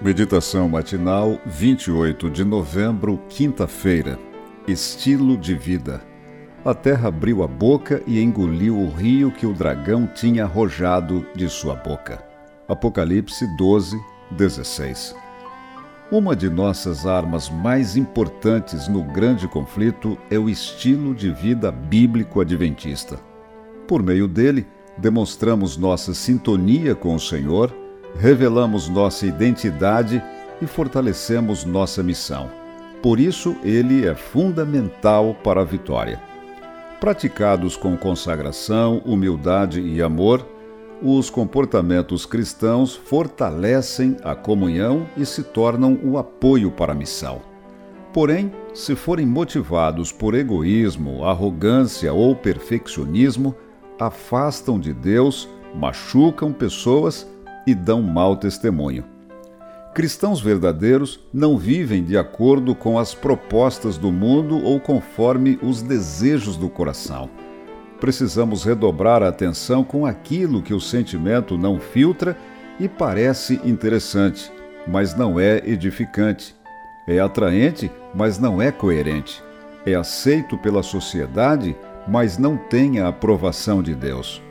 Meditação matinal, 28 de novembro, quinta-feira. Estilo de vida. A terra abriu a boca e engoliu o rio que o dragão tinha arrojado de sua boca. Apocalipse 12, 16. Uma de nossas armas mais importantes no grande conflito é o estilo de vida bíblico adventista. Por meio dele, demonstramos nossa sintonia com o Senhor revelamos nossa identidade e fortalecemos nossa missão. Por isso, ele é fundamental para a vitória. Praticados com consagração, humildade e amor, os comportamentos cristãos fortalecem a comunhão e se tornam o apoio para a missão. Porém, se forem motivados por egoísmo, arrogância ou perfeccionismo, afastam de Deus, machucam pessoas e dão mau testemunho. Cristãos verdadeiros não vivem de acordo com as propostas do mundo ou conforme os desejos do coração. Precisamos redobrar a atenção com aquilo que o sentimento não filtra e parece interessante, mas não é edificante. É atraente, mas não é coerente. É aceito pela sociedade, mas não tem a aprovação de Deus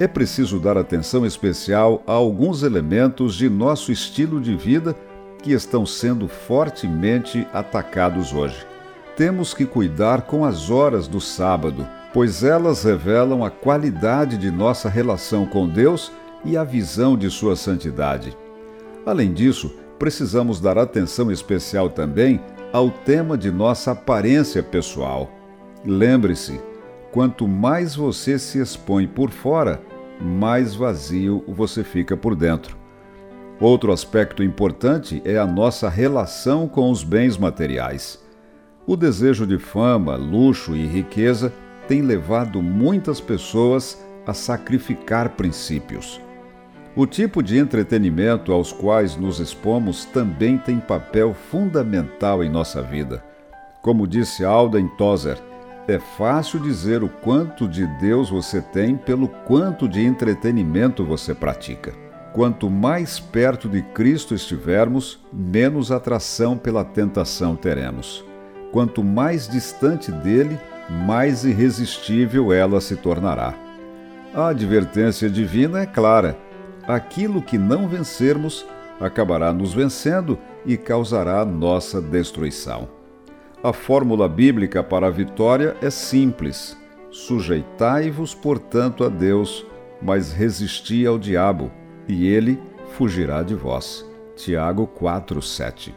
é preciso dar atenção especial a alguns elementos de nosso estilo de vida que estão sendo fortemente atacados hoje. Temos que cuidar com as horas do sábado, pois elas revelam a qualidade de nossa relação com Deus e a visão de Sua santidade. Além disso, precisamos dar atenção especial também ao tema de nossa aparência pessoal. Lembre-se, quanto mais você se expõe por fora, mais vazio você fica por dentro. Outro aspecto importante é a nossa relação com os bens materiais. O desejo de fama, luxo e riqueza tem levado muitas pessoas a sacrificar princípios. O tipo de entretenimento aos quais nos expomos também tem papel fundamental em nossa vida. Como disse Alden Tozer, é fácil dizer o quanto de Deus você tem pelo quanto de entretenimento você pratica. Quanto mais perto de Cristo estivermos, menos atração pela tentação teremos. Quanto mais distante dele, mais irresistível ela se tornará. A advertência divina é clara: aquilo que não vencermos acabará nos vencendo e causará nossa destruição. A fórmula bíblica para a vitória é simples: sujeitai-vos, portanto, a Deus, mas resisti ao diabo, e ele fugirá de vós. Tiago 4:7.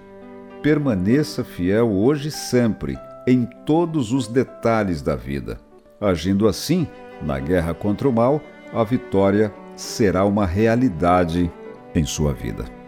Permaneça fiel hoje e sempre, em todos os detalhes da vida. Agindo assim, na guerra contra o mal, a vitória será uma realidade em sua vida.